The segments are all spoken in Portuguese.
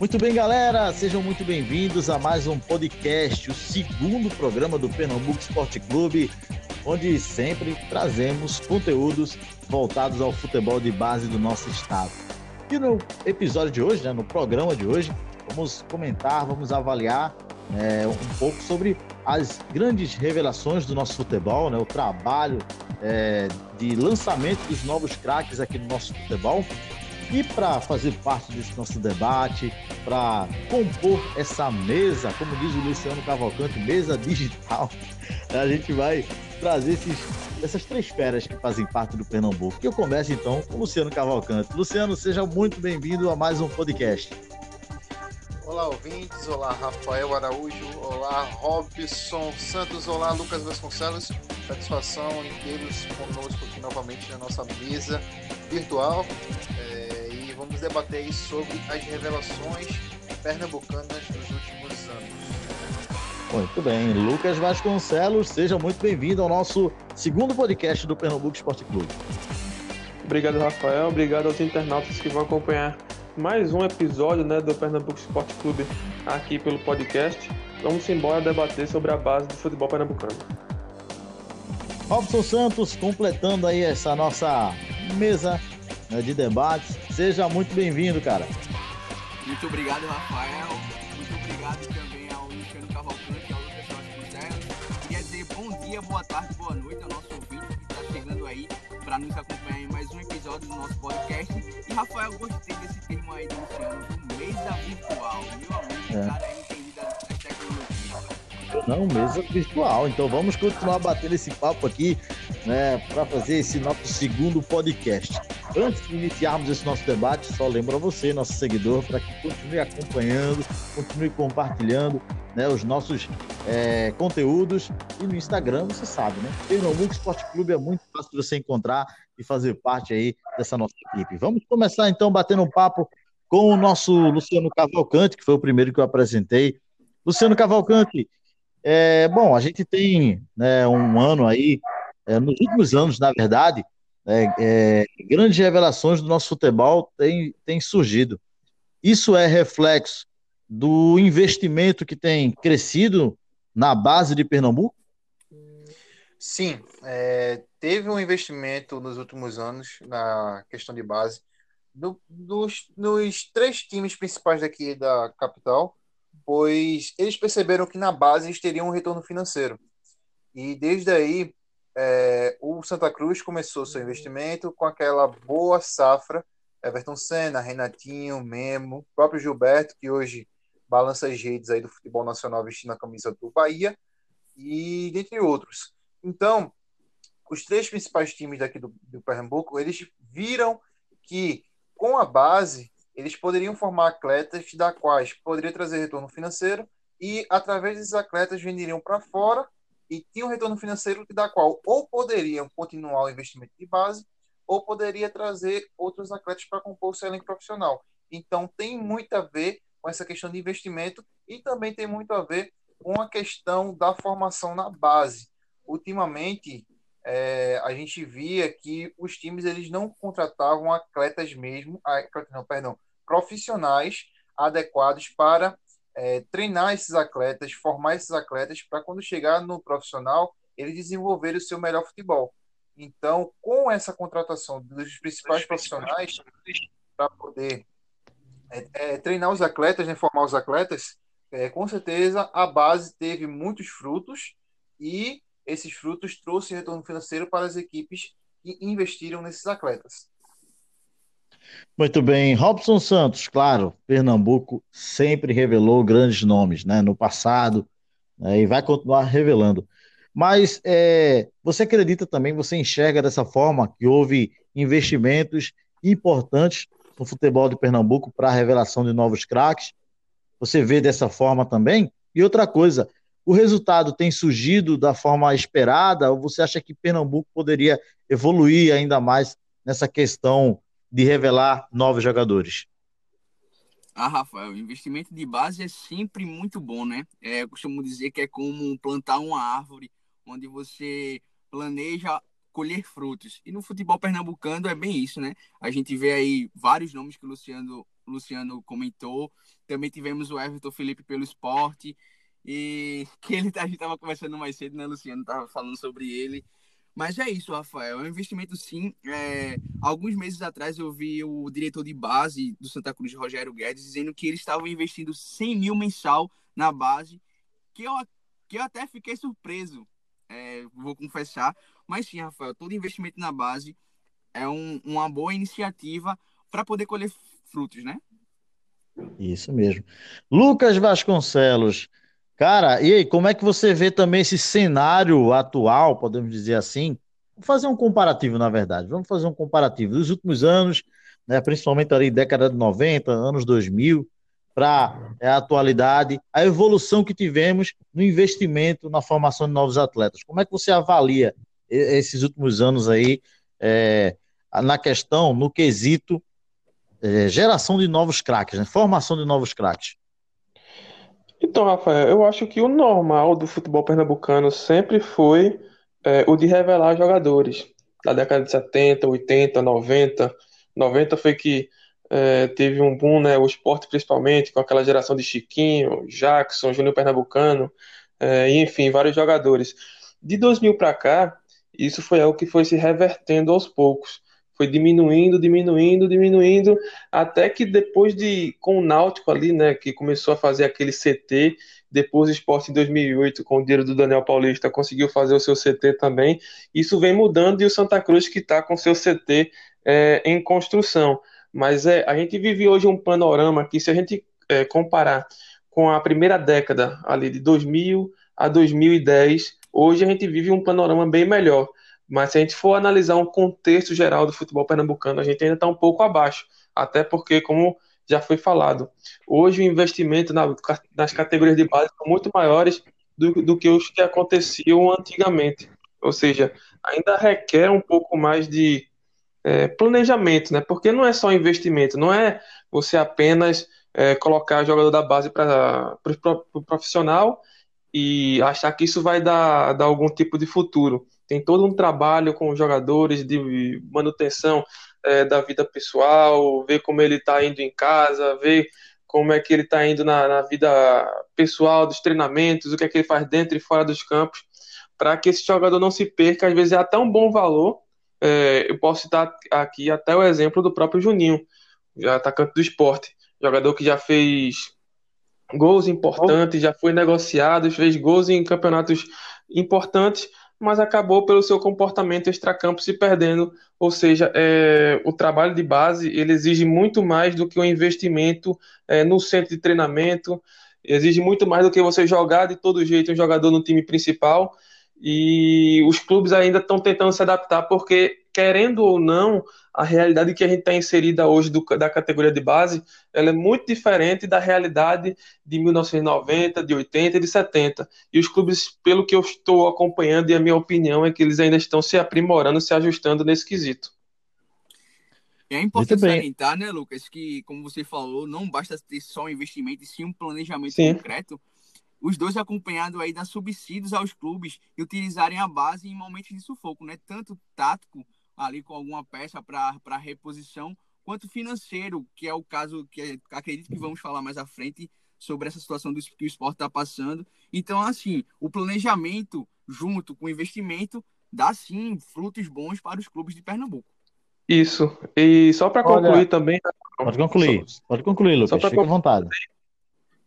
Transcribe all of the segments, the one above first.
Muito bem, galera, sejam muito bem-vindos a mais um podcast, o segundo programa do Pernambuco Esporte Clube, onde sempre trazemos conteúdos voltados ao futebol de base do nosso estado. E no episódio de hoje, né, no programa de hoje, vamos comentar, vamos avaliar é, um pouco sobre as grandes revelações do nosso futebol, né, o trabalho é, de lançamento dos novos craques aqui no nosso futebol e para fazer parte desse nosso debate, para compor essa mesa, como diz o Luciano Cavalcante, mesa digital, a gente vai trazer esses, essas três feras que fazem parte do Pernambuco. Que eu começo então com o Luciano Cavalcante. Luciano, seja muito bem-vindo a mais um podcast. Olá, ouvintes. Olá, Rafael Araújo. Olá, Robson Santos. Olá, Lucas Vasconcelos. Satisfação em tê-los conosco aqui novamente na nossa mesa virtual. É vamos debater sobre as revelações pernambucanas dos últimos anos. Muito bem, Lucas Vasconcelos, seja muito bem-vindo ao nosso segundo podcast do Pernambuco Esporte Clube. Obrigado, Rafael. Obrigado aos internautas que vão acompanhar mais um episódio né, do Pernambuco Esporte Clube aqui pelo podcast. Vamos embora debater sobre a base do futebol pernambucano. Robson Santos completando aí essa nossa mesa né, de debates. Seja muito bem-vindo, cara. Muito obrigado, Rafael. Muito obrigado também ao Luciano Cavalcante, ao Lucas Vasconcelos. Queria dizer bom dia, boa tarde, boa noite ao nosso ouvinte que está chegando aí para nos acompanhar em mais um episódio do nosso podcast. E, Rafael, gostei desse termo aí do Luciano, mesa virtual. Meu amigo, é. cara é entendido das tecnologias. Não, mesa virtual. Então vamos continuar batendo esse papo aqui, né, para fazer esse nosso segundo podcast. Antes de iniciarmos esse nosso debate, só lembro a você, nosso seguidor, para que continue acompanhando, continue compartilhando né, os nossos é, conteúdos. E no Instagram, você sabe, né? Pernambuco Esporte Clube é muito fácil de você encontrar e fazer parte aí dessa nossa equipe. Vamos começar então batendo um papo com o nosso Luciano Cavalcante, que foi o primeiro que eu apresentei. Luciano Cavalcante, é, bom, a gente tem né, um ano aí, é, nos últimos anos, na verdade, é, é, grandes revelações do nosso futebol têm, têm surgido. Isso é reflexo do investimento que tem crescido na base de Pernambuco? Sim, é, teve um investimento nos últimos anos na questão de base. No, dos, nos três times principais daqui da capital, pois eles perceberam que na base eles teriam um retorno financeiro. E desde aí é, o Santa Cruz começou seu investimento com aquela boa safra. Everton Senna, Renatinho, Memo, próprio Gilberto, que hoje balança as redes aí do futebol nacional vestindo a camisa do Bahia, e dentre outros. Então, os três principais times daqui do, do Pernambuco, eles viram que com a base eles poderiam formar atletas da quais poderia trazer retorno financeiro e através desses atletas venderiam para fora e tinha um retorno financeiro da qual ou poderiam continuar o investimento de base ou poderia trazer outros atletas para compor o seu elenco profissional. Então tem muito a ver com essa questão de investimento e também tem muito a ver com a questão da formação na base. Ultimamente é, a gente via que os times eles não contratavam atletas mesmo, não, perdão, profissionais adequados para é, treinar esses atletas, formar esses atletas para quando chegar no profissional eles desenvolverem o seu melhor futebol. Então, com essa contratação dos principais profissionais para poder é, é, treinar os atletas, né, formar os atletas, é, com certeza a base teve muitos frutos e esses frutos trouxe retorno financeiro para as equipes que investiram nesses atletas. Muito bem. Robson Santos, claro, Pernambuco sempre revelou grandes nomes né, no passado né, e vai continuar revelando. Mas é, você acredita também, você enxerga dessa forma que houve investimentos importantes no futebol de Pernambuco para a revelação de novos craques? Você vê dessa forma também? E outra coisa, o resultado tem surgido da forma esperada ou você acha que Pernambuco poderia evoluir ainda mais nessa questão de revelar novos jogadores? Ah, Rafael, investimento de base é sempre muito bom, né? É, eu costumo dizer que é como plantar uma árvore, onde você planeja colher frutos. E no futebol pernambucano é bem isso, né? A gente vê aí vários nomes que o Luciano, Luciano comentou. Também tivemos o Everton Felipe pelo esporte. E que ele, a gente estava conversando mais cedo, né, Luciano? Estava falando sobre ele. Mas é isso, Rafael. É um investimento sim. É... Alguns meses atrás eu vi o diretor de base do Santa Cruz, Rogério Guedes, dizendo que eles estavam investindo 100 mil mensal na base, que eu, que eu até fiquei surpreso, é, vou confessar. Mas sim, Rafael, todo investimento na base é um, uma boa iniciativa para poder colher frutos, né? Isso mesmo. Lucas Vasconcelos, Cara, e aí, como é que você vê também esse cenário atual, podemos dizer assim? Vamos fazer um comparativo, na verdade. Vamos fazer um comparativo dos últimos anos, né, principalmente ali década de 90, anos 2000, para é, a atualidade, a evolução que tivemos no investimento na formação de novos atletas. Como é que você avalia esses últimos anos aí é, na questão, no quesito é, geração de novos craques, né, formação de novos craques? Então, Rafael, eu acho que o normal do futebol pernambucano sempre foi é, o de revelar jogadores. Na década de 70, 80, 90. 90 foi que é, teve um boom, né, o esporte principalmente, com aquela geração de Chiquinho, Jackson, Júnior Pernambucano, é, enfim, vários jogadores. De 2000 para cá, isso foi algo que foi se revertendo aos poucos foi diminuindo, diminuindo, diminuindo, até que depois de, com o Náutico ali, né, que começou a fazer aquele CT, depois o Esporte em 2008, com o dinheiro do Daniel Paulista, conseguiu fazer o seu CT também, isso vem mudando e o Santa Cruz que está com seu CT é, em construção. Mas é, a gente vive hoje um panorama que, se a gente é, comparar com a primeira década, ali de 2000 a 2010, hoje a gente vive um panorama bem melhor. Mas se a gente for analisar um contexto geral do futebol pernambucano, a gente ainda está um pouco abaixo. Até porque, como já foi falado, hoje o investimento na, nas categorias de base são muito maiores do, do que os que aconteciam antigamente. Ou seja, ainda requer um pouco mais de é, planejamento, né? Porque não é só investimento, não é você apenas é, colocar jogador da base para o profissional e achar que isso vai dar, dar algum tipo de futuro tem todo um trabalho com os jogadores de manutenção é, da vida pessoal, ver como ele está indo em casa, ver como é que ele está indo na, na, vida pessoal dos treinamentos, o que é que ele faz dentro e fora dos campos, para que esse jogador não se perca, às vezes é até um bom valor. É, eu posso citar aqui até o exemplo do próprio Juninho, atacante do esporte, jogador que já fez gols importantes, já foi negociado, fez gols em campeonatos importantes, mas acabou pelo seu comportamento extracampo se perdendo. Ou seja, é, o trabalho de base ele exige muito mais do que o investimento é, no centro de treinamento, exige muito mais do que você jogar de todo jeito um jogador no time principal. E os clubes ainda estão tentando se adaptar, porque, querendo ou não, a realidade que a gente está inserida hoje do, da categoria de base, ela é muito diferente da realidade de 1990, de 80 e de 70. E os clubes, pelo que eu estou acompanhando e a minha opinião é que eles ainda estão se aprimorando, se ajustando nesse quesito. É importante salientar, né, Lucas, que, como você falou, não basta ter só um investimento e sim um planejamento sim. concreto. Os dois acompanhados aí das subsídios aos clubes e utilizarem a base em momentos de sufoco, né? Tanto tático ali com alguma peça para reposição, quanto financeiro, que é o caso que acredito que vamos falar mais à frente sobre essa situação do, que o esporte está passando. Então, assim, o planejamento junto com o investimento dá sim frutos bons para os clubes de Pernambuco. Isso. E só para concluir também. Pode concluir. Só, pode concluir, Lucas. Fica à vontade.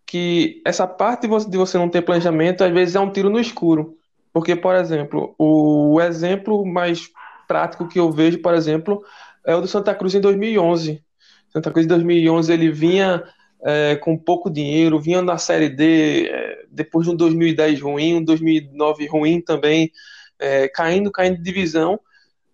Que essa parte de você, não ter planejamento, às vezes é um tiro no escuro. Porque, por exemplo, o exemplo mais prático que eu vejo, por exemplo, é o do Santa Cruz em 2011. Santa Cruz em 2011 ele vinha é, com pouco dinheiro, vinha na Série D, é, depois de um 2010 ruim, um 2009 ruim também, é, caindo, caindo de divisão.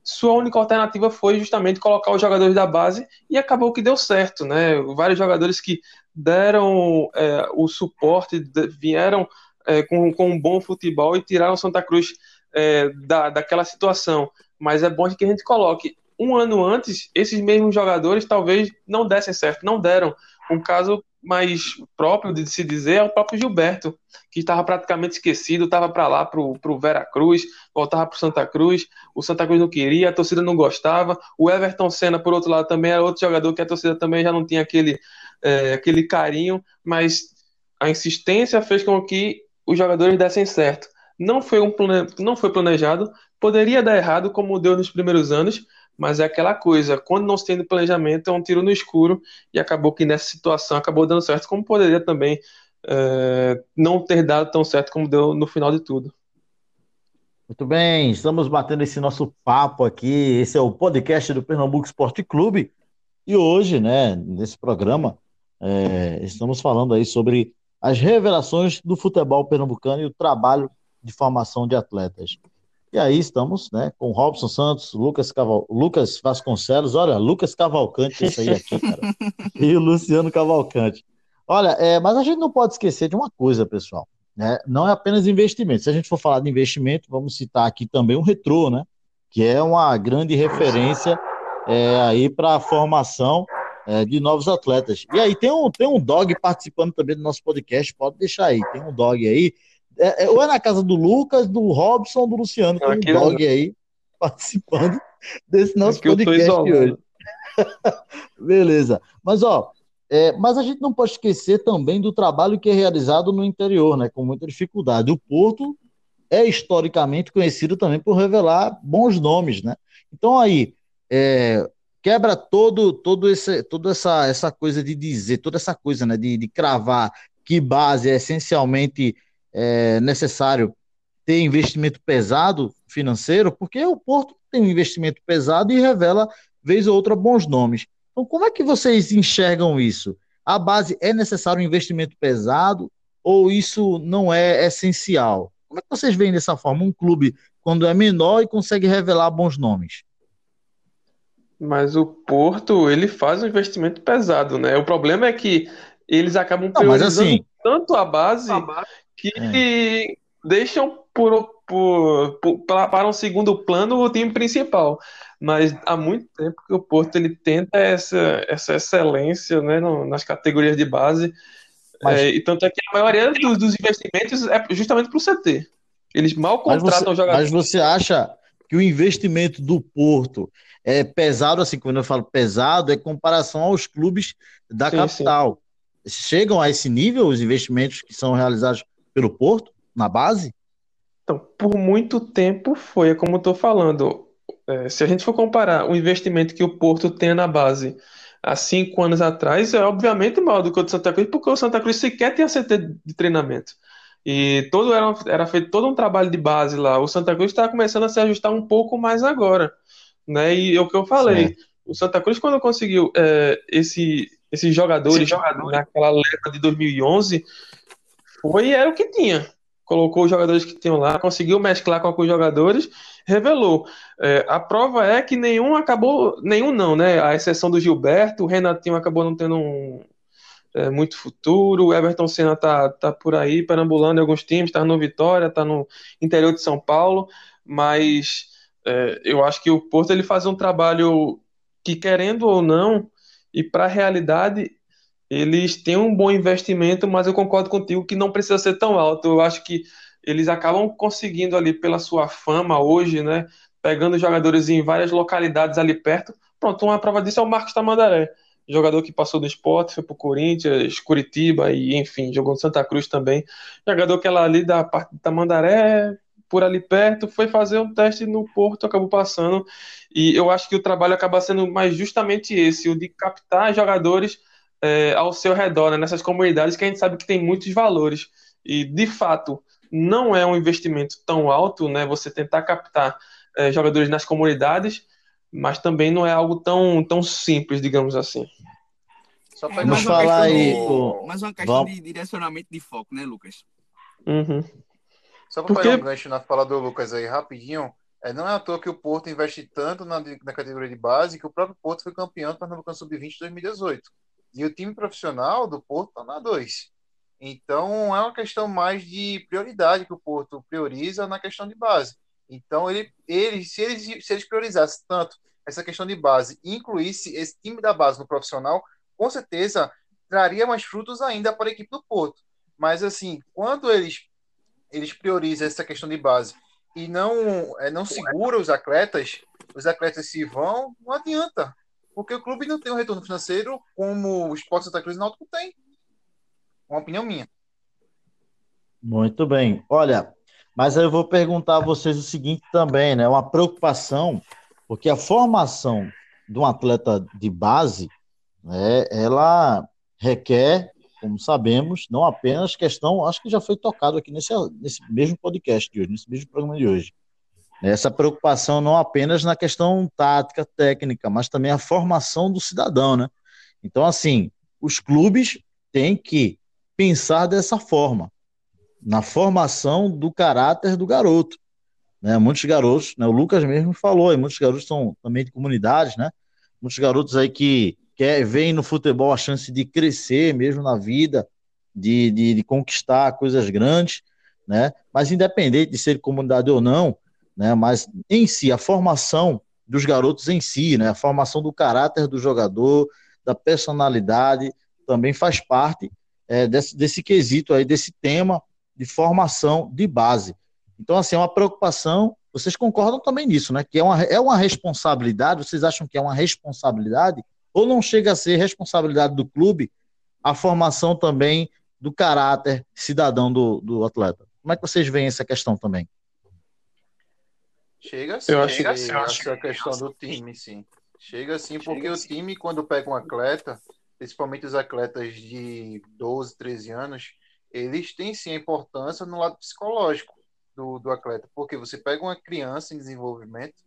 Sua única alternativa foi justamente colocar os jogadores da base e acabou que deu certo, né? Vários jogadores que deram é, o suporte, vieram é, com, com um bom futebol e tiraram Santa Cruz é, da, daquela situação mas é bom que a gente coloque um ano antes, esses mesmos jogadores talvez não dessem certo, não deram. Um caso mais próprio de se dizer é o próprio Gilberto, que estava praticamente esquecido, estava para lá para o Vera Cruz, voltava para o Santa Cruz, o Santa Cruz não queria, a torcida não gostava, o Everton Senna, por outro lado, também era outro jogador que a torcida também já não tinha aquele, é, aquele carinho, mas a insistência fez com que os jogadores dessem certo. Não foi, um plane... não foi planejado, poderia dar errado, como deu nos primeiros anos, mas é aquela coisa, quando não se tem planejamento, é um tiro no escuro, e acabou que nessa situação acabou dando certo, como poderia também é, não ter dado tão certo como deu no final de tudo. Muito bem, estamos batendo esse nosso papo aqui. Esse é o podcast do Pernambuco Esporte Clube. E hoje, né, nesse programa, é, estamos falando aí sobre as revelações do futebol pernambucano e o trabalho de formação de atletas. E aí estamos né, com Robson Santos, Lucas, Caval... Lucas Vasconcelos, olha, Lucas Cavalcante, esse aí aqui, cara, e o Luciano Cavalcante. Olha, é, mas a gente não pode esquecer de uma coisa, pessoal, né? não é apenas investimento. Se a gente for falar de investimento, vamos citar aqui também o Retrô, né? que é uma grande referência é, aí para a formação é, de novos atletas. E aí tem um, tem um dog participando também do nosso podcast, pode deixar aí, tem um dog aí é, é, ou é na casa do Lucas, do Robson, do Luciano, tem um dog aí participando desse nosso Aqui podcast hoje. Beleza. Mas, ó, é, mas a gente não pode esquecer também do trabalho que é realizado no interior, né? Com muita dificuldade. O Porto é historicamente conhecido também por revelar bons nomes, né? Então aí é, quebra todo, todo esse, toda essa, essa coisa de dizer, toda essa coisa, né? De, de cravar que base é essencialmente é necessário ter investimento pesado financeiro, porque o Porto tem um investimento pesado e revela, vez ou outra, bons nomes. Então, como é que vocês enxergam isso? A base é necessário um investimento pesado ou isso não é essencial? Como é que vocês veem dessa forma? Um clube, quando é menor e consegue revelar bons nomes? Mas o Porto, ele faz um investimento pesado, né? O problema é que eles acabam priorizando não, assim, tanto a base, a base que é. deixam por, por, por, para um segundo plano o time principal. Mas há muito tempo que o Porto ele tenta essa, essa excelência né, no, nas categorias de base. Mas... É, e tanto é que a maioria dos, dos investimentos é justamente para o CT. Eles mal contratam mas você, jogadores. Mas você acha que o investimento do Porto é pesado, assim, quando eu falo pesado, é comparação aos clubes da sim, capital. Sim. Chegam a esse nível os investimentos que são realizados pelo Porto, na base? Então, por muito tempo foi, é como eu estou falando. É, se a gente for comparar o investimento que o Porto tem na base há cinco anos atrás, é obviamente maior do que o do Santa Cruz, porque o Santa Cruz sequer tinha CT de treinamento. E todo era, era feito todo um trabalho de base lá. O Santa Cruz está começando a se ajustar um pouco mais agora. Né? E é o que eu falei. O Santa Cruz, quando conseguiu é, esse, esses jogadores, Esse jogador. naquela leva de 2011, foi era o que tinha. Colocou os jogadores que tinham lá, conseguiu mesclar com alguns jogadores, revelou. É, a prova é que nenhum acabou, nenhum não, né? A exceção do Gilberto, o Renatinho acabou não tendo um, é, muito futuro, o Everton Senna tá, tá por aí, perambulando em alguns times, tá no Vitória, tá no interior de São Paulo, mas é, eu acho que o Porto ele faz um trabalho que, querendo ou não, e para a realidade, eles têm um bom investimento, mas eu concordo contigo que não precisa ser tão alto. Eu acho que eles acabam conseguindo ali pela sua fama hoje, né? Pegando jogadores em várias localidades ali perto. Pronto, uma prova disso é o Marcos Tamandaré. Jogador que passou do esporte, foi pro Corinthians, Curitiba e, enfim, jogou no Santa Cruz também. Jogador que ela ali da parte de Tamandaré, por ali perto, foi fazer um teste no Porto, acabou passando. E eu acho que o trabalho acaba sendo mais justamente esse, o de captar jogadores é, ao seu redor, né, nessas comunidades que a gente sabe que tem muitos valores. E, de fato, não é um investimento tão alto, né, você tentar captar é, jogadores nas comunidades, mas também não é algo tão, tão simples, digamos assim. Só para não falar aí. Mais uma questão Vamos. de direcionamento de foco, né, Lucas? Uhum. Só para Porque... pegar um gancho na fala do Lucas aí, rapidinho. É, não é à toa que o Porto investe tanto na, na categoria de base que o próprio Porto foi campeão do Pernambucano Sub-20 2018. E o time profissional do Porto está na 2. Então é uma questão mais de prioridade que o Porto prioriza na questão de base. Então ele, ele se eles se eles priorizassem tanto essa questão de base e incluísse esse time da base no profissional, com certeza traria mais frutos ainda para a equipe do Porto. Mas, assim, quando eles, eles priorizam essa questão de base e não, é, não segura os atletas, os atletas se vão, não adianta. Porque o clube não tem um retorno financeiro como o Sport Santa Cruz e Náutico tem. Uma opinião minha. Muito bem. Olha, mas eu vou perguntar a vocês o seguinte também, né? Uma preocupação, porque a formação de um atleta de base, né, ela requer, como sabemos, não apenas questão, acho que já foi tocado aqui nesse, nesse mesmo podcast de hoje, nesse mesmo programa de hoje. Essa preocupação não apenas na questão tática, técnica, mas também a formação do cidadão, né? Então, assim, os clubes têm que pensar dessa forma, na formação do caráter do garoto. Né? Muitos garotos, né? o Lucas mesmo falou, e muitos garotos são também de comunidades, né? Muitos garotos aí que quer, veem no futebol a chance de crescer mesmo na vida, de, de, de conquistar coisas grandes, né? Mas independente de ser comunidade ou não, né? Mas em si, a formação dos garotos em si, né? A formação do caráter do jogador, da personalidade, também faz parte é, desse, desse quesito aí, desse tema de formação de base. Então, assim, é uma preocupação. Vocês concordam também nisso, né? Que é uma, é uma responsabilidade, vocês acham que é uma responsabilidade, ou não chega a ser responsabilidade do clube a formação também do caráter cidadão do, do atleta? Como é que vocês veem essa questão também? Chega sim, eu acho que essa questão do time, sim. Chega sim, porque Chega o time, quando pega um atleta, principalmente os atletas de 12, 13 anos, eles têm sim a importância no lado psicológico do, do atleta, porque você pega uma criança em desenvolvimento,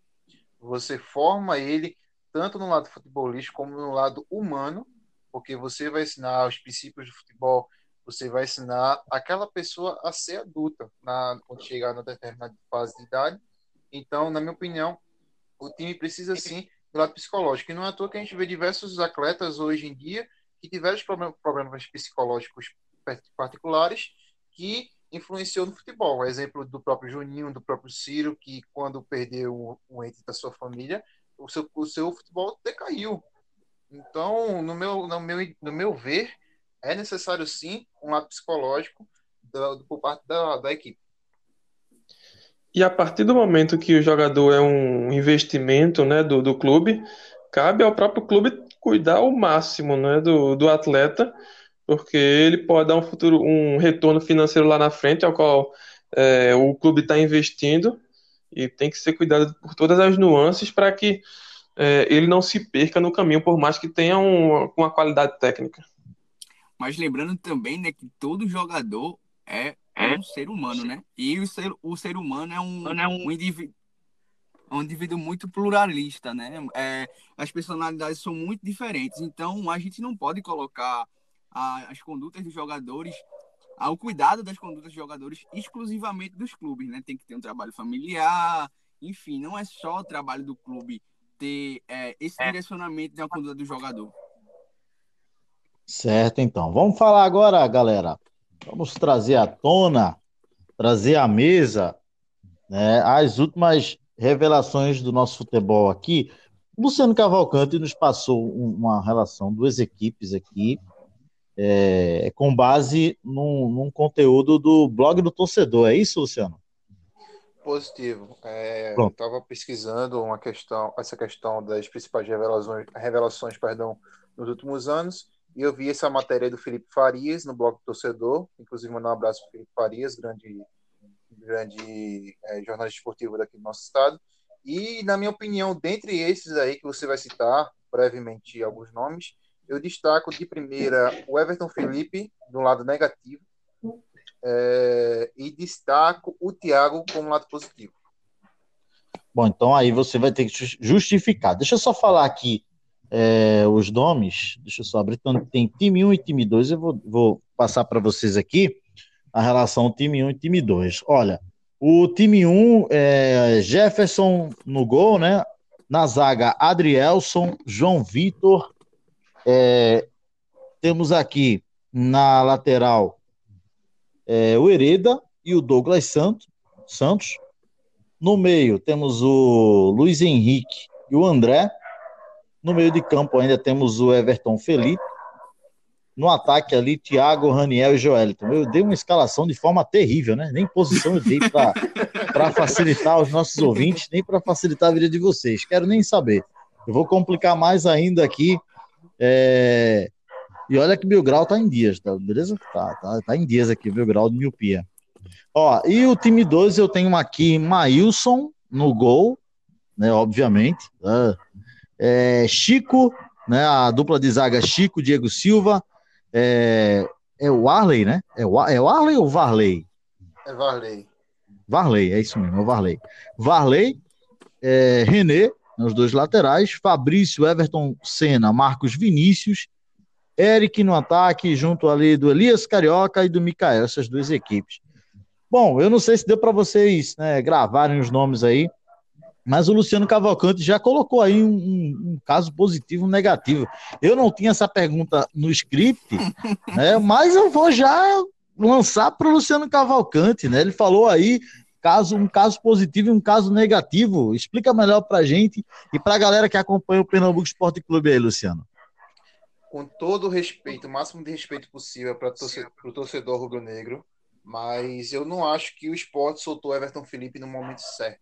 você forma ele tanto no lado futebolístico como no lado humano, porque você vai ensinar os princípios do futebol, você vai ensinar aquela pessoa a ser adulta na, quando chegar na determinada fase de idade então, na minha opinião, o time precisa sim do lado psicológico. E não é à toa que a gente vê diversos atletas hoje em dia que tiveram problemas psicológicos particulares que influenciou no futebol. Exemplo do próprio Juninho, do próprio Ciro, que quando perdeu um ente da sua família, o seu, o seu futebol decaiu. Então, no meu, no, meu, no meu ver, é necessário sim um lado psicológico por parte da, da equipe. E a partir do momento que o jogador é um investimento né, do, do clube, cabe ao próprio clube cuidar ao máximo né, do, do atleta, porque ele pode dar um futuro, um retorno financeiro lá na frente, ao qual é, o clube está investindo, e tem que ser cuidado por todas as nuances para que é, ele não se perca no caminho, por mais que tenha um, uma qualidade técnica. Mas lembrando também né, que todo jogador é é um ser humano, né? E o ser, o ser humano é um, é um, um indivíduo um indivíduo muito pluralista, né? É, as personalidades são muito diferentes, então a gente não pode colocar a, as condutas dos jogadores, ao cuidado das condutas dos jogadores exclusivamente dos clubes, né? Tem que ter um trabalho familiar, enfim, não é só o trabalho do clube ter é, esse é. direcionamento da conduta do jogador. Certo, então. Vamos falar agora, galera, Vamos trazer à tona, trazer à mesa né, as últimas revelações do nosso futebol aqui. Luciano Cavalcante nos passou uma relação, duas equipes aqui, é, com base num, num, conteúdo do blog do torcedor. É isso, Luciano? Positivo. É, eu estava pesquisando uma questão, essa questão das principais revelações, revelações perdão, nos últimos anos e eu vi essa matéria do Felipe Farias no blog do Torcedor, inclusive mandar um abraço para Felipe Farias, grande, grande é, jornalista esportivo daqui do nosso estado. E, na minha opinião, dentre esses aí que você vai citar, brevemente alguns nomes, eu destaco de primeira o Everton Felipe, do lado negativo, é, e destaco o Thiago como lado positivo. Bom, então aí você vai ter que justificar. Deixa eu só falar aqui é, os nomes, deixa eu só abrir, então, tem time 1 e time 2, eu vou, vou passar para vocês aqui a relação time 1 e time 2. Olha, o time 1 é Jefferson no gol, né? Na zaga, Adrielson, João Vitor. É, temos aqui na lateral é, o Hereda e o Douglas Santos. Santos. No meio temos o Luiz Henrique e o André. No meio de campo ainda temos o Everton Felipe. No ataque ali, Thiago, Raniel e Joelito. Eu dei uma escalação de forma terrível, né? Nem posição eu dei para facilitar os nossos ouvintes, nem para facilitar a vida de vocês. Quero nem saber. Eu vou complicar mais ainda aqui. É... E olha que meu grau tá em dias, tá? Beleza? Tá, tá, tá em dias aqui, meu grau de miopia. Ó, e o time 12 eu tenho aqui Maílson no gol, né? Obviamente. Né? É, Chico, né? A dupla de zaga Chico, Diego Silva. É, é o Arley, né? É o, é o Arley ou Varley? É Varley. Varley, é isso mesmo, é o Varley. Varley, é, René, nos dois laterais, Fabrício, Everton Senna, Marcos Vinícius, Eric no ataque, junto ali do Elias Carioca e do Mikael, essas duas equipes. Bom, eu não sei se deu para vocês né, gravarem os nomes aí, mas o Luciano Cavalcante já colocou aí um, um, um caso positivo, um negativo. Eu não tinha essa pergunta no script, né, mas eu vou já lançar para o Luciano Cavalcante, né? Ele falou aí caso, um caso positivo e um caso negativo. Explica melhor para a gente e para a galera que acompanha o Pernambuco Esporte Clube aí, Luciano. Com todo o respeito, o máximo de respeito possível para o torcedor rubro-negro, mas eu não acho que o esporte soltou Everton Felipe no momento certo.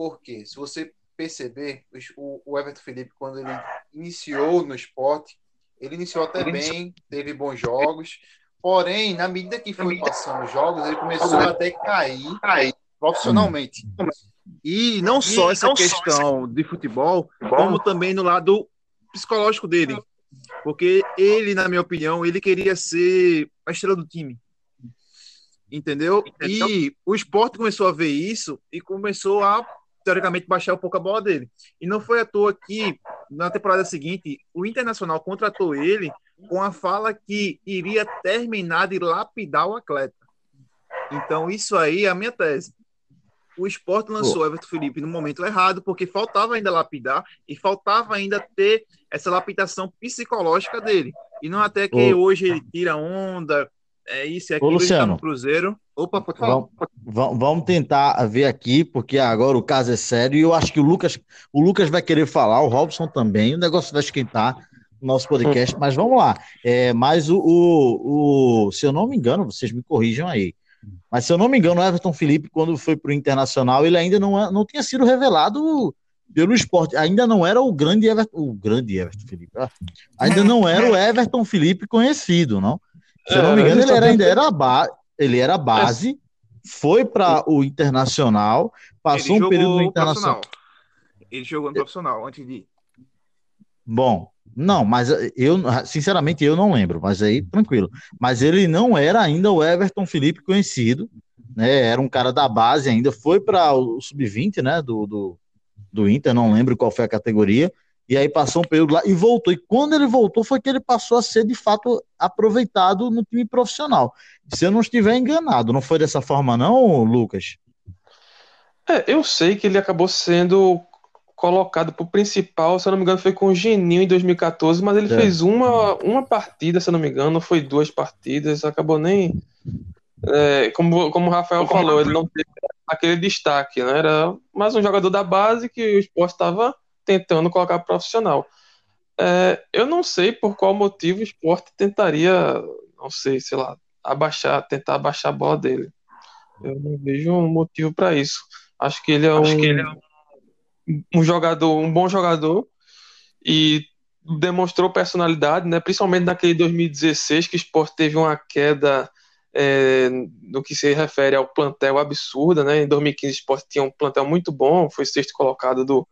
Por quê? Se você perceber, o, Everton Felipe, quando ele iniciou no esporte, ele iniciou até bem, teve bons jogos, porém, na medida que foi passando os jogos, ele começou a decair profissionalmente. E não só essa questão de futebol, como também no lado psicológico dele. Porque ele, na minha opinião, ele queria ser a estrela do time. Entendeu? E o esporte começou a ver isso e começou a, teoricamente, baixar um pouco a bola dele. E não foi à toa que, na temporada seguinte, o Internacional contratou ele com a fala que iria terminar de lapidar o atleta. Então, isso aí é a minha tese. O esporte lançou o Everton Felipe no momento errado, porque faltava ainda lapidar e faltava ainda ter essa lapidação psicológica dele. E não até que hoje ele tira onda, é isso, é aquilo Ô, Luciano, tá Cruzeiro. Opa, pode falar. Vamos, vamos tentar ver aqui, porque agora o caso é sério e eu acho que o Lucas, o Lucas vai querer falar, o Robson também, o negócio vai esquentar no nosso podcast, mas vamos lá. É, mas o, o, o, se eu não me engano, vocês me corrijam aí, mas se eu não me engano, o Everton Felipe, quando foi para o Internacional, ele ainda não, não tinha sido revelado pelo esporte. Ainda não era o grande Everton, o grande Everton Felipe. Ainda não era o Everton Felipe conhecido, não? Se eu não me engano, ele era, ainda era base, ele era base, foi para o Internacional, passou um período no Internacional. Ele jogou no profissional antes de. Bom, não, mas eu, sinceramente, eu não lembro, mas aí, tranquilo. Mas ele não era ainda o Everton Felipe conhecido, né? Era um cara da base ainda, foi para o sub-20, né? Do, do, do Inter, não lembro qual foi a categoria, e aí passou um período lá e voltou. E quando ele voltou, foi que ele passou a ser de fato aproveitado no time profissional. Se eu não estiver enganado, não foi dessa forma, não, Lucas? É, eu sei que ele acabou sendo colocado para o principal, se eu não me engano, foi com o Geninho em 2014, mas ele é. fez uma, uma partida, se eu não me engano, foi duas partidas, acabou nem. É, como, como o Rafael falou, ele não teve aquele destaque, né? Era mais um jogador da base que o esporte estava tentando colocar profissional. É, eu não sei por qual motivo o esporte tentaria, não sei, sei lá, abaixar, tentar abaixar a bola dele. Eu não vejo um motivo para isso. Acho que ele é, um, ele é um jogador, um bom jogador e demonstrou personalidade, né? Principalmente naquele 2016 que o esporte teve uma queda é, no que se refere ao plantel absurda, né? Em 2015 o esporte tinha um plantel muito bom, foi sexto colocado do,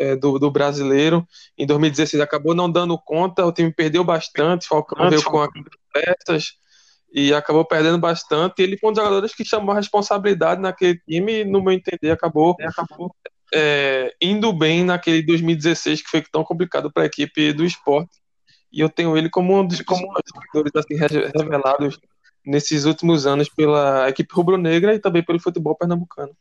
é, do, do, brasileiro. Em 2016 acabou não dando conta, o time perdeu bastante, Falcão veio com peças e acabou perdendo bastante. Ele foi um dos jogadores que chamou a responsabilidade naquele time no meu entender, acabou, acabou é, indo bem naquele 2016 que foi tão complicado para a equipe do esporte. E eu tenho ele como um dos jogadores assim, revelados nesses últimos anos pela equipe rubro-negra e também pelo futebol pernambucano.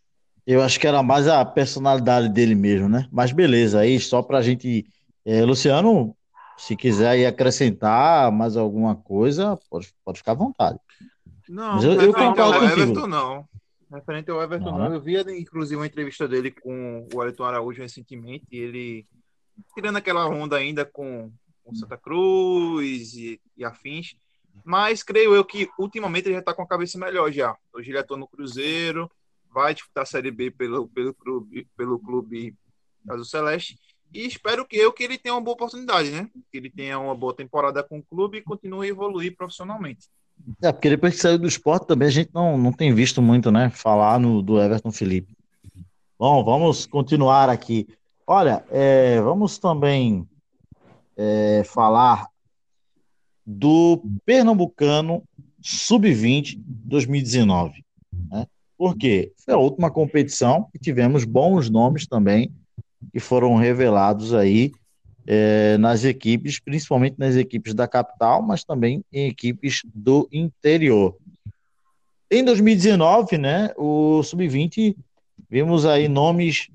Eu acho que era mais a personalidade dele mesmo, né? Mas beleza, aí só pra gente. É, Luciano, se quiser acrescentar mais alguma coisa, pode, pode ficar à vontade. Não, Mas eu, eu concordo ao Everton não. Referente ao Everton, não. não. Eu vi, inclusive, uma entrevista dele com o Wellington Araújo recentemente, e ele tirando aquela onda ainda com com Santa Cruz e, e afins. Mas creio eu que ultimamente ele já está com a cabeça melhor já. Hoje ele atua no Cruzeiro, vai disputar a Série B pelo, pelo, clube, pelo clube Azul Celeste. E espero que eu que ele tenha uma boa oportunidade, né? Que ele tenha uma boa temporada com o clube e continue a evoluir profissionalmente. É, porque depois que saiu do esporte também a gente não, não tem visto muito, né? Falar no, do Everton Felipe. Bom, vamos continuar aqui. Olha, é, vamos também é, falar do Pernambucano Sub-20 2019. Né? Porque foi a última competição e tivemos bons nomes também que foram revelados aí é, nas equipes, principalmente nas equipes da capital, mas também em equipes do interior. Em 2019, né, o Sub-20, vimos aí nomes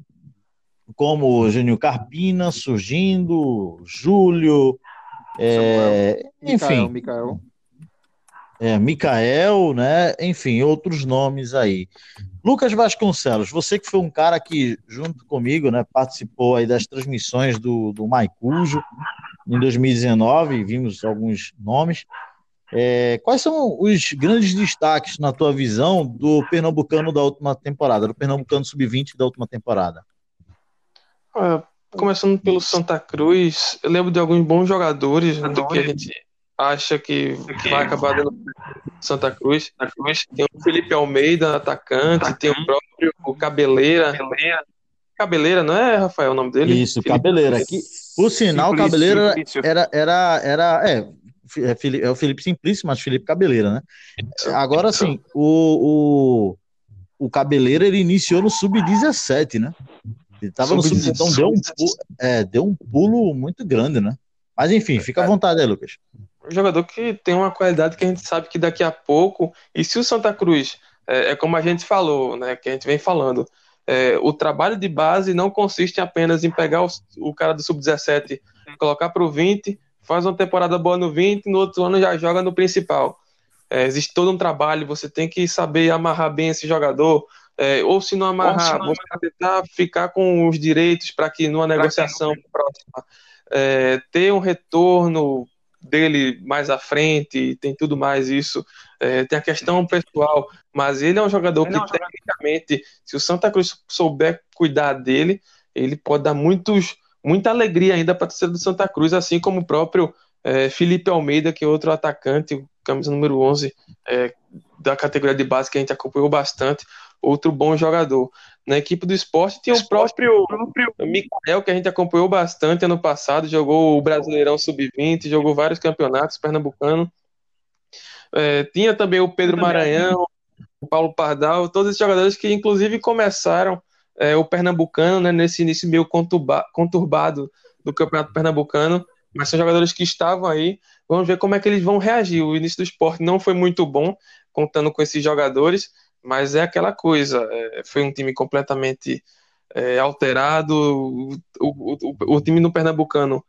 como Júnior Carpina surgindo, Júlio, é, enfim. Micael. É, Micael, né? Enfim, outros nomes aí. Lucas Vasconcelos, você que foi um cara que, junto comigo, né, participou aí das transmissões do, do Maicujo em 2019, vimos alguns nomes. É, quais são os grandes destaques, na tua visão, do Pernambucano da última temporada, do Pernambucano Sub-20 da última temporada? começando pelo Santa Cruz, eu lembro de alguns bons jogadores do que a gente acha que, vai acabar dando Santa Cruz. Santa Cruz. Tem o Felipe Almeida, atacante, tem o próprio Cabeleira. Cabeleira. Cabeleira, não é, Rafael, o nome dele? Isso, Felipe. Cabeleira. Que, por sinal, Simplício, Cabeleira era, era, era, é, é, é o Felipe Simplício, mas Felipe Cabeleira, né? Isso, Agora, isso. assim, o, o, o Cabeleira, ele iniciou no Sub-17, né? Ele tava no Sub-17, então deu um, pulo, é, deu um pulo muito grande, né? Mas enfim, fica à vontade aí, Lucas jogador que tem uma qualidade que a gente sabe que daqui a pouco, e se o Santa Cruz, é, é como a gente falou, né, que a gente vem falando, é, o trabalho de base não consiste apenas em pegar o, o cara do sub-17, colocar para o 20, faz uma temporada boa no 20, no outro ano já joga no principal. É, existe todo um trabalho, você tem que saber amarrar bem esse jogador, é, ou se não amarrar, você tentar ficar com os direitos para que numa negociação próxima é, ter um retorno dele mais à frente, tem tudo mais isso. É, tem a questão pessoal, mas ele é um jogador ele que, é um tecnicamente, jogador. se o Santa Cruz souber cuidar dele, ele pode dar muitos, muita alegria ainda para a torcida do Santa Cruz, assim como o próprio é, Felipe Almeida, que é outro atacante, camisa número 11, é, da categoria de base que a gente acompanhou bastante, outro bom jogador. Na equipe do esporte tinha o próprio, próprio Mikael, que a gente acompanhou bastante ano passado, jogou o Brasileirão Sub-20, jogou vários campeonatos pernambucano. É, tinha também o Pedro Maranhão, o Paulo Pardal, todos esses jogadores que inclusive começaram é, o Pernambucano né, nesse início meio conturbado do Campeonato Pernambucano, mas são jogadores que estavam aí. Vamos ver como é que eles vão reagir. O início do esporte não foi muito bom, contando com esses jogadores, mas é aquela coisa, é, foi um time completamente é, alterado, o, o, o, time no Pernambucano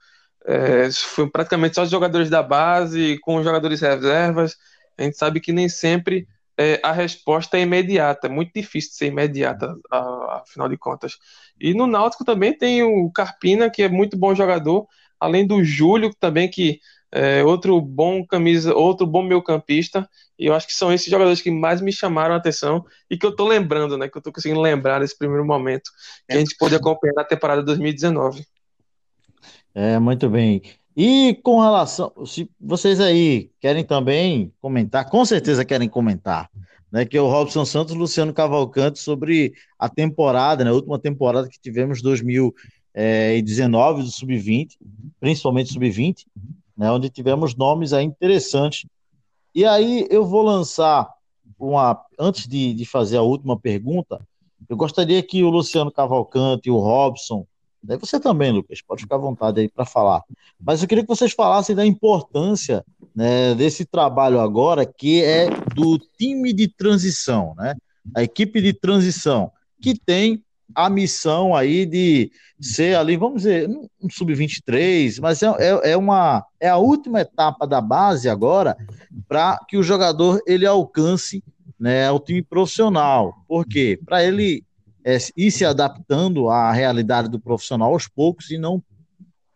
é, foi praticamente só os jogadores da base, com os jogadores reservas, a gente sabe que nem sempre é, a resposta é imediata, é muito difícil ser imediata, afinal de contas. E no Náutico também tem o Carpina, que é muito bom jogador, além do Júlio também, que é, outro bom camisa, outro bom meio campista, e eu acho que são esses jogadores que mais me chamaram a atenção e que eu tô lembrando, né, que eu tô conseguindo lembrar desse primeiro momento que a gente pôde acompanhar na temporada 2019. É, muito bem. E com relação, se vocês aí querem também comentar, com certeza querem comentar, né, que é o Robson Santos Luciano Cavalcante sobre a temporada, né, a última temporada que tivemos 2019 do Sub-20, principalmente Sub-20, né, onde tivemos nomes aí interessantes. E aí eu vou lançar uma. Antes de, de fazer a última pergunta, eu gostaria que o Luciano Cavalcante, o Robson, daí você também, Lucas, pode ficar à vontade aí para falar. Mas eu queria que vocês falassem da importância né, desse trabalho agora, que é do time de transição, né? A equipe de transição, que tem a missão aí de ser ali, vamos dizer, um sub-23, mas é, é, é, uma é a última etapa da base agora para que o jogador ele alcance né, o time profissional. Por quê? Para ele é, ir se adaptando à realidade do profissional aos poucos e não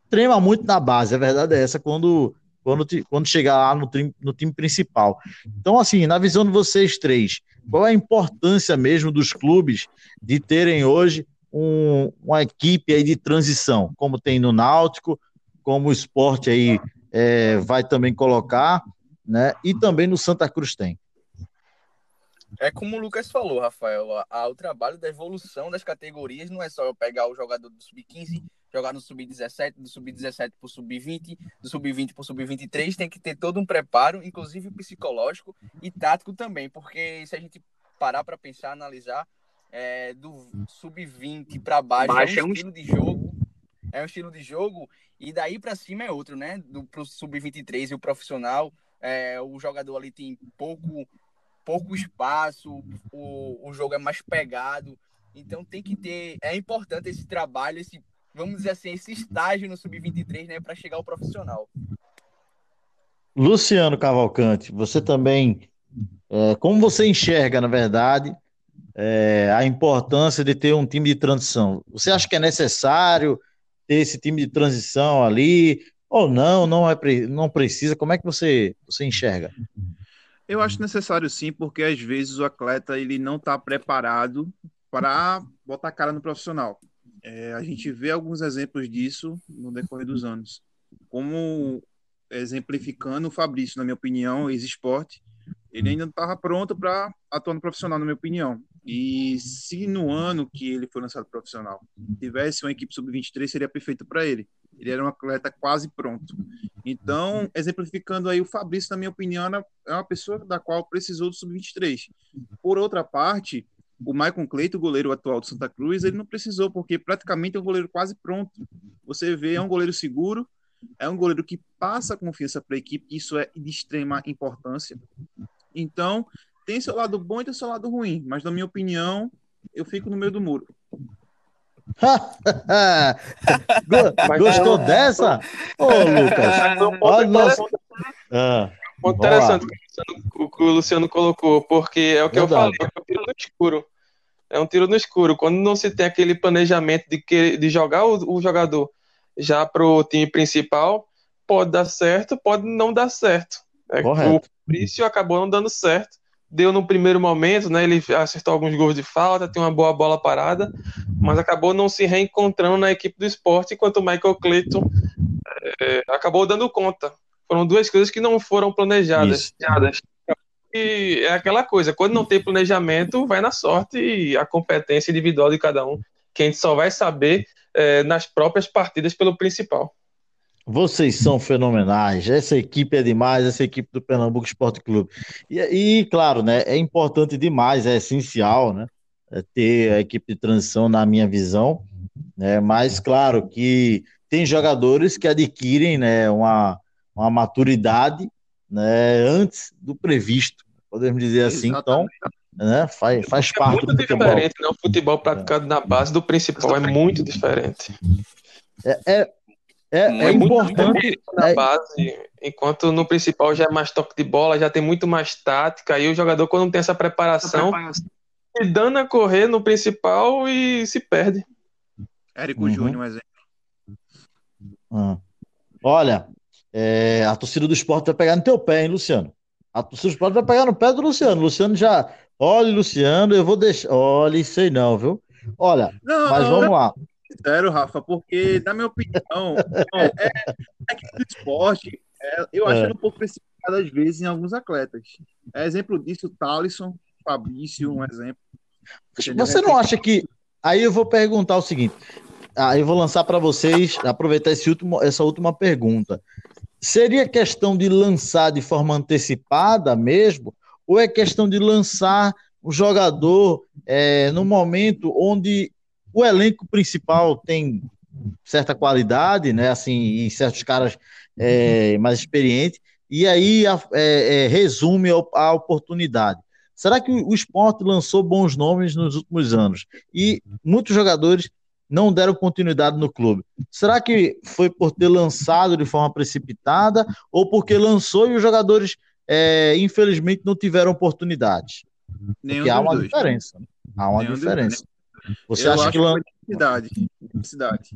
trema muito na base, a verdade é essa, quando, quando, quando chegar lá no, no time principal. Então, assim, na visão de vocês três, qual é a importância mesmo dos clubes de terem hoje um, uma equipe aí de transição, como tem no Náutico, como o esporte aí é, vai também colocar, né? E também no Santa Cruz tem. É como o Lucas falou, Rafael, o trabalho da evolução das categorias não é só eu pegar o jogador do sub-15, jogar no sub-17, do sub-17 para o sub-20, do sub-20 para o sub-23, tem que ter todo um preparo, inclusive psicológico e tático também, porque se a gente parar para pensar, analisar, é, do sub-20 para baixo, baixo, é um estilo de jogo, é um estilo de jogo, e daí para cima é outro, né? Do pro sub-23 e o profissional, é, o jogador ali tem pouco pouco espaço, o, o jogo é mais pegado. Então tem que ter. É importante esse trabalho, esse, vamos dizer assim, esse estágio no Sub-23, né, para chegar ao profissional. Luciano Cavalcante, você também. É, como você enxerga, na verdade, é, a importância de ter um time de transição? Você acha que é necessário ter esse time de transição ali? Ou não, não, é, não precisa? Como é que você, você enxerga? Eu acho necessário sim, porque às vezes o atleta ele não está preparado para botar a cara no profissional. É, a gente vê alguns exemplos disso no decorrer dos anos. Como exemplificando o Fabrício, na minha opinião, ex-esporte, ele ainda não estava pronto para atuar no profissional, na minha opinião. E se no ano que ele foi lançado profissional tivesse uma equipe sub-23, seria perfeito para ele. Ele era um atleta quase pronto. Então, exemplificando aí, o Fabrício, na minha opinião, é uma pessoa da qual precisou do sub-23. Por outra parte, o Michael Cleito, o goleiro atual do Santa Cruz, ele não precisou, porque praticamente é um goleiro quase pronto. Você vê, é um goleiro seguro, é um goleiro que passa confiança para a equipe, isso é de extrema importância. Então, tem seu lado bom e tem seu lado ruim, mas na minha opinião, eu fico no meio do muro. Gostou dessa? Ô, Lucas. Olha nosso... ah, interessante o que o Luciano colocou, porque é o que Verdade. eu falei, é no escuro. É um tiro no escuro. Quando não se tem aquele planejamento de, que, de jogar o, o jogador já para o time principal, pode dar certo, pode não dar certo. É. O Fabrício acabou não dando certo deu no primeiro momento, né? Ele acertou alguns gols de falta, tem uma boa bola parada, mas acabou não se reencontrando na equipe do esporte, enquanto o Michael Clayton é, acabou dando conta. Foram duas coisas que não foram planejadas. E é aquela coisa, quando não tem planejamento, vai na sorte e a competência individual de cada um, que a gente só vai saber é, nas próprias partidas pelo principal. Vocês são fenomenais. Essa equipe é demais, essa equipe do Pernambuco Esporte Clube. E, e claro, né, é importante demais, é essencial, né, é ter a equipe de transição na minha visão, né, mas claro que tem jogadores que adquirem, né, uma, uma maturidade, né, antes do previsto, podemos dizer assim. Então, né, faz, faz é parte do futebol. diferente, né? O futebol praticado é. na base do principal é muito diferente. É, é, é, é importante na é... base, enquanto no principal já é mais toque de bola, já tem muito mais tática, e o jogador quando não tem essa preparação, se dando a correr no principal e se perde. Érico uhum. Júnior, um exemplo. Uhum. Olha, é, a torcida do esporte vai pegar no teu pé, hein, Luciano? A torcida do esporte vai pegar no pé do Luciano. Luciano já. Olha, Luciano, eu vou deixar. Olha, sei não, viu? Olha, não, mas vamos lá sincero, Rafa, porque, na minha opinião, é, é, é que do esporte, é, eu acho é. um pouco precipitado às vezes em alguns atletas. É exemplo disso, o Thalisson, Fabrício, um exemplo. Você não acha que. Aí eu vou perguntar o seguinte. Aí eu vou lançar para vocês, aproveitar esse último, essa última pergunta. Seria questão de lançar de forma antecipada mesmo? Ou é questão de lançar o jogador é, no momento onde o elenco principal tem certa qualidade, né? Assim, e certos caras é, mais experientes, e aí é, é, resume a oportunidade. Será que o esporte lançou bons nomes nos últimos anos? E muitos jogadores não deram continuidade no clube. Será que foi por ter lançado de forma precipitada ou porque lançou e os jogadores, é, infelizmente, não tiveram oportunidade? Porque há uma dois. diferença. Há uma Nenhum diferença. Você eu acha que, lan... necessidade, necessidade.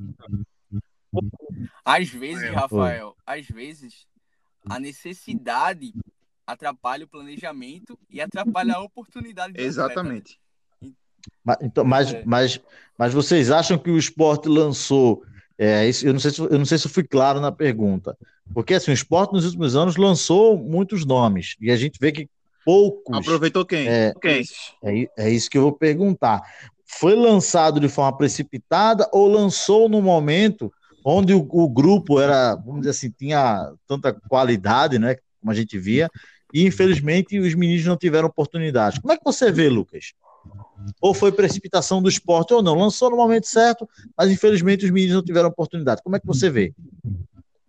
Às vezes, Rafael, às vezes a necessidade atrapalha o planejamento e atrapalha a oportunidade. Exatamente. Mas, então, mas, é. mas, mas vocês acham que o esporte lançou. É, isso, eu, não sei se, eu não sei se eu fui claro na pergunta. Porque assim, o esporte nos últimos anos lançou muitos nomes. E a gente vê que poucos. Aproveitou quem? É, quem? É, é isso que eu vou perguntar. Foi lançado de forma precipitada ou lançou no momento onde o, o, grupo era, vamos dizer assim, tinha tanta qualidade, né? Como a gente via, e infelizmente os meninos não tiveram oportunidade. Como é que você vê, Lucas? Ou foi precipitação do esporte ou não? Lançou no momento certo, mas infelizmente os meninos não tiveram oportunidade. Como é que você vê?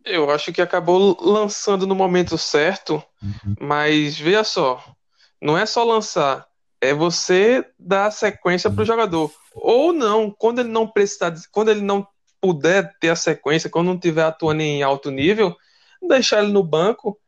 Eu acho que acabou lançando no momento certo, mas veja só, não é só lançar, é você dar sequência para o jogador. Ou não, quando ele não precisar, quando ele não puder ter a sequência, quando não estiver atuando em alto nível, deixar ele no banco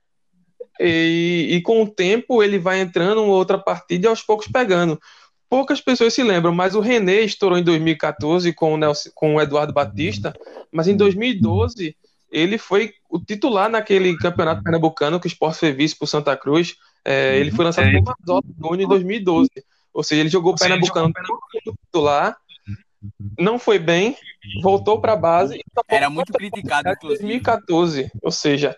e, e, com o tempo ele vai entrando outra partida e aos poucos pegando. Poucas pessoas se lembram, mas o René estourou em 2014 com o, Nelson, com o Eduardo Batista, mas em 2012 ele foi o titular naquele campeonato pernambucano que o Sport foi vice por Santa Cruz. É, ele foi lançado por Mazola em 2012. Ou seja, ele jogou o pernambucano como titular, não foi bem, voltou para a base. Era muito criticado, em 2014. Ou seja,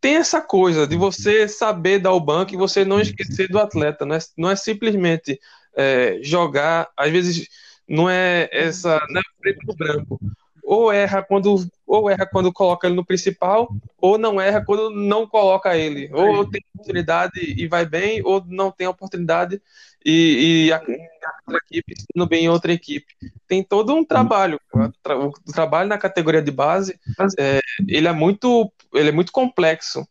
tem essa coisa de você saber dar o banco e você não esquecer do atleta. Não é, não é simplesmente é, jogar, às vezes não é essa, não é preto no branco. Ou erra quando ou erra quando coloca ele no principal, ou não erra quando não coloca ele. Ou tem oportunidade e vai bem, ou não tem oportunidade e, e a, outra equipe indo bem em outra equipe. Tem todo um trabalho. O trabalho na categoria de base, é, ele é muito, ele é muito complexo.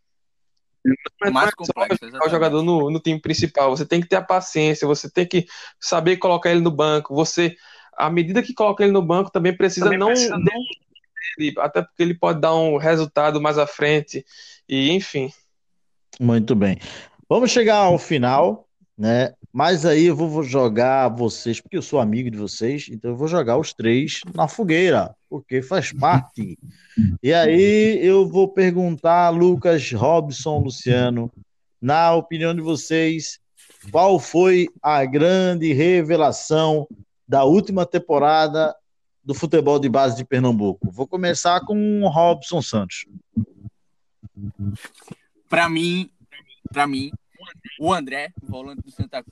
Não é mais complexo, o jogador no, no time principal. Você tem que ter a paciência, você tem que saber colocar ele no banco. Você, à medida que coloca ele no banco, também precisa também não, precisa não até porque ele pode dar um resultado mais à frente. E enfim. Muito bem. Vamos chegar ao final né? Mas aí eu vou jogar vocês, porque eu sou amigo de vocês, então eu vou jogar os três na fogueira, porque faz parte. E aí eu vou perguntar, Lucas, Robson, Luciano, na opinião de vocês, qual foi a grande revelação da última temporada do futebol de base de Pernambuco? Vou começar com o Robson Santos. Para mim, para mim, o André, volante do Santa,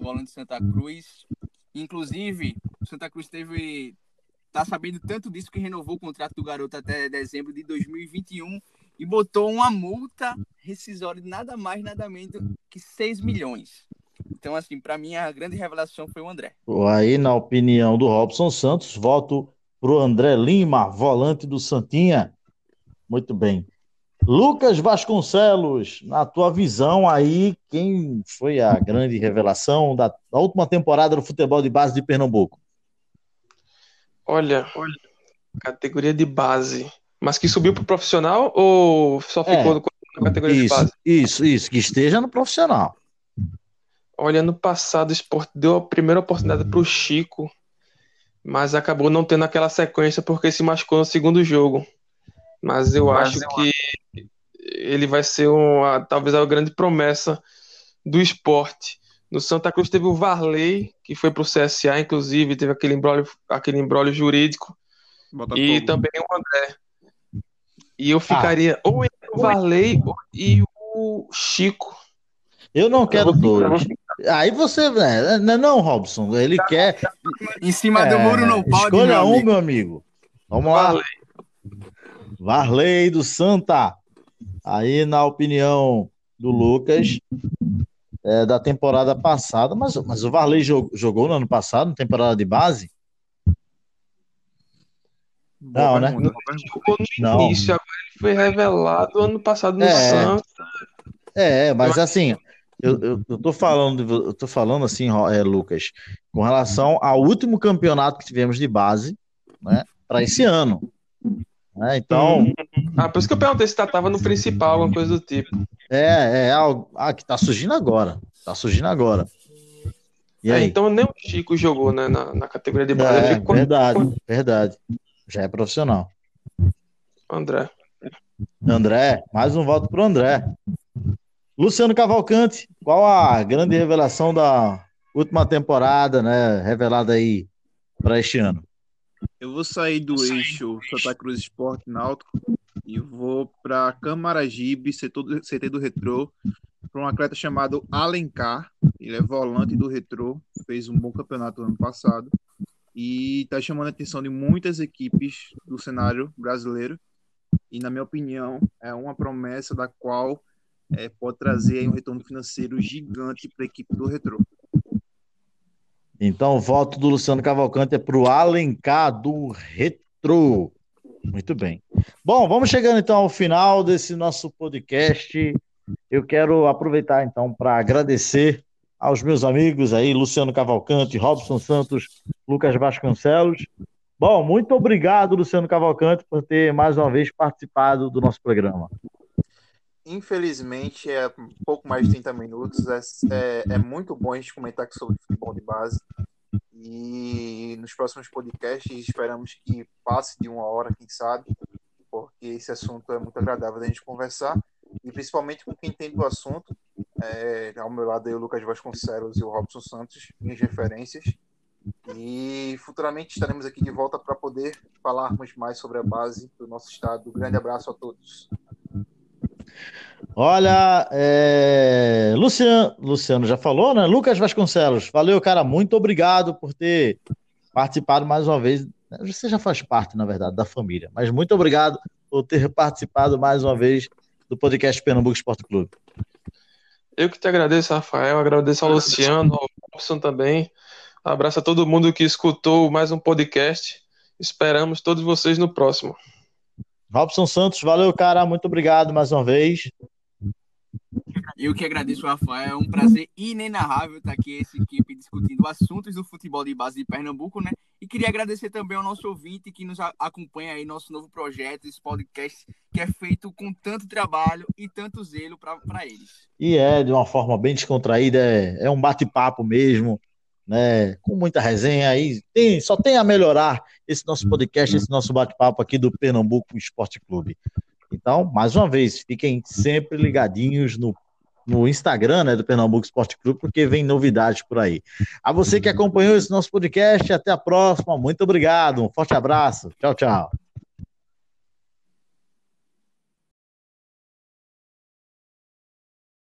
volante Santa Cruz. Inclusive, Santa Cruz teve. Tá sabendo tanto disso que renovou o contrato do garoto até dezembro de 2021 e botou uma multa rescisória de nada mais, nada menos que 6 milhões. Então, assim, para mim, a grande revelação foi o André. Aí, na opinião do Robson Santos, voto pro André Lima, volante do Santinha. Muito bem. Lucas Vasconcelos, na tua visão aí, quem foi a grande revelação da, da última temporada do futebol de base de Pernambuco? Olha, olha, categoria de base, mas que subiu para o profissional ou só ficou é, na categoria isso, de base? Isso, isso, que esteja no profissional. Olha, ano passado o esporte deu a primeira oportunidade para o Chico, mas acabou não tendo aquela sequência porque se machucou no segundo jogo. Mas eu mas acho eu que ele vai ser uma, talvez a grande promessa do esporte. No Santa Cruz teve o Varley, que foi para o CSA, inclusive, teve aquele embrólio, aquele embrólio jurídico. e também o André. E eu ah. ficaria ah. ou entre o Varley e o Chico. Eu não quero dois. Aí você, né? Não, não, Robson. Ele quer. Em cima é, do muro não pode. Escolha meu um, amigo. meu amigo. Vamos lá. Varley. Do Santa. Aí, na opinião do Lucas, é, da temporada passada, mas, mas o Varley jogou, jogou no ano passado, na temporada de base? Não, né? Jogou no início, agora ele foi revelado ano passado no é, Santa. É, mas assim, eu, eu, eu, tô falando, eu tô falando assim, é, Lucas, com relação ao último campeonato que tivemos de base, né, para esse ano. Né? Então. Ah, por isso que eu perguntei se tava no principal, alguma coisa do tipo. É, é algo ah, que tá surgindo agora. Tá surgindo agora. E é, aí? então nem o Chico jogou né, na, na categoria de base. É, verdade, verdade. Já é profissional. André. André, mais um voto para o André. Luciano Cavalcante, qual a grande revelação da última temporada, né? Revelada aí para este ano? Eu vou sair do eixo Santa Cruz Esporte Náutico e vou para Camaragibe, CT do Retrô, para um atleta chamado Alencar. Ele é volante do Retrô, fez um bom campeonato ano passado e está chamando a atenção de muitas equipes do cenário brasileiro. E, na minha opinião, é uma promessa da qual é, pode trazer um retorno financeiro gigante para a equipe do Retro. Então, o voto do Luciano Cavalcante é para o Alencar do Retro. Muito bem. Bom, vamos chegando então ao final desse nosso podcast. Eu quero aproveitar então para agradecer aos meus amigos aí, Luciano Cavalcante, Robson Santos, Lucas Vasconcelos. Bom, muito obrigado, Luciano Cavalcante, por ter mais uma vez participado do nosso programa infelizmente, é pouco mais de 30 minutos. É, é, é, muito bom a gente comentar sobre futebol de base. E nos próximos podcasts esperamos que passe de uma hora, quem sabe, porque esse assunto é muito agradável da gente conversar. E principalmente com quem tem do assunto. É, ao meu lado aí o Lucas Vasconcelos e o Robson Santos, minhas referências. E futuramente estaremos aqui de volta para poder falarmos mais sobre a base do nosso estado. Um grande abraço a todos. Olha, é... Luciano, Luciano já falou, né? Lucas Vasconcelos, valeu, cara, muito obrigado por ter participado mais uma vez. Você já faz parte, na verdade, da família, mas muito obrigado por ter participado mais uma vez do podcast Pernambuco Esporte Clube. Eu que te agradeço, Rafael, agradeço ao Luciano, ao Robson também. abraço a todo mundo que escutou mais um podcast. Esperamos todos vocês no próximo. Robson Santos, valeu, cara. Muito obrigado mais uma vez. Eu que agradeço, Rafael. É um prazer inenarrável estar aqui essa equipe discutindo assuntos do futebol de base de Pernambuco, né? E queria agradecer também ao nosso ouvinte que nos acompanha aí nosso novo projeto, esse podcast que é feito com tanto trabalho e tanto zelo para eles. E é de uma forma bem descontraída, é, é um bate-papo mesmo né? Com muita resenha aí. Tem, só tem a melhorar esse nosso podcast, esse nosso bate-papo aqui do Pernambuco Esporte Clube. Então, mais uma vez, fiquem sempre ligadinhos no, no Instagram né, do Pernambuco Esporte Clube, porque vem novidades por aí. A você que acompanhou esse nosso podcast, até a próxima. Muito obrigado. Um forte abraço. Tchau, tchau.